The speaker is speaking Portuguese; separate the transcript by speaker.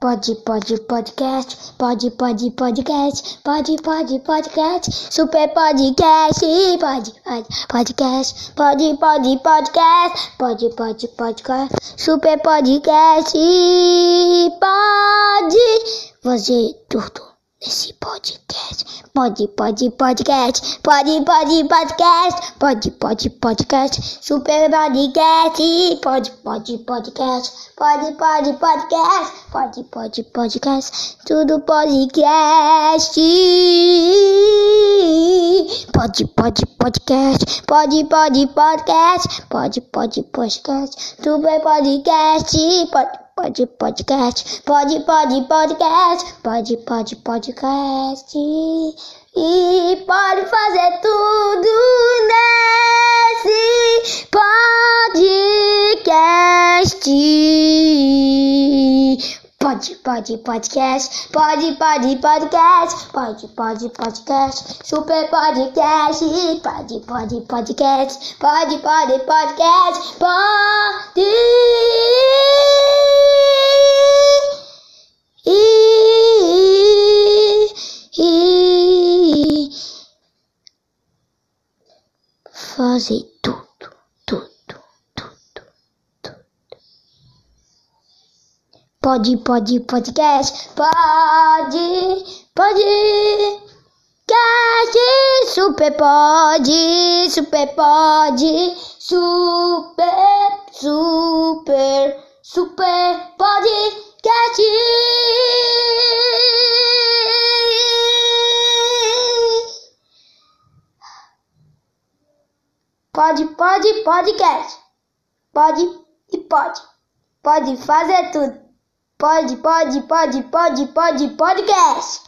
Speaker 1: Pode, pode, podcast, pode, pode, podcast, pode, pode, podcast, super podcast, pode, pode, podcast, pode, pode, podcast, pode, pode, podcast, super podcast, pode fazer tudo nesse podcast. Pode, pode, podcast, pode, pode, podcast, pode, pode, podcast, super podcast, pode, pode, podcast, pode, pode, podcast, pode, pode, podcast, tudo podcast. Pode, pode, podcast, pode, pode, podcast, pode, pode, podcast, super podcast, pode. Pode podcast, pode, pode podcast, pode, pode podcast e pode fazer tudo nesse podcast. Pode, pode podcast, pode, pode podcast, pode, pode podcast, super podcast, pode, pode podcast, pode, pode podcast, pode. Fazer tudo, tudo, tudo, tudo. Pode, pode, podcast, pode, pode, cast, super pode, super pode, super, super, super pode. Cast. Pode, pode, podcast. Pode e pode. Pode fazer tudo. Pode, pode, pode, pode, pode, podcast.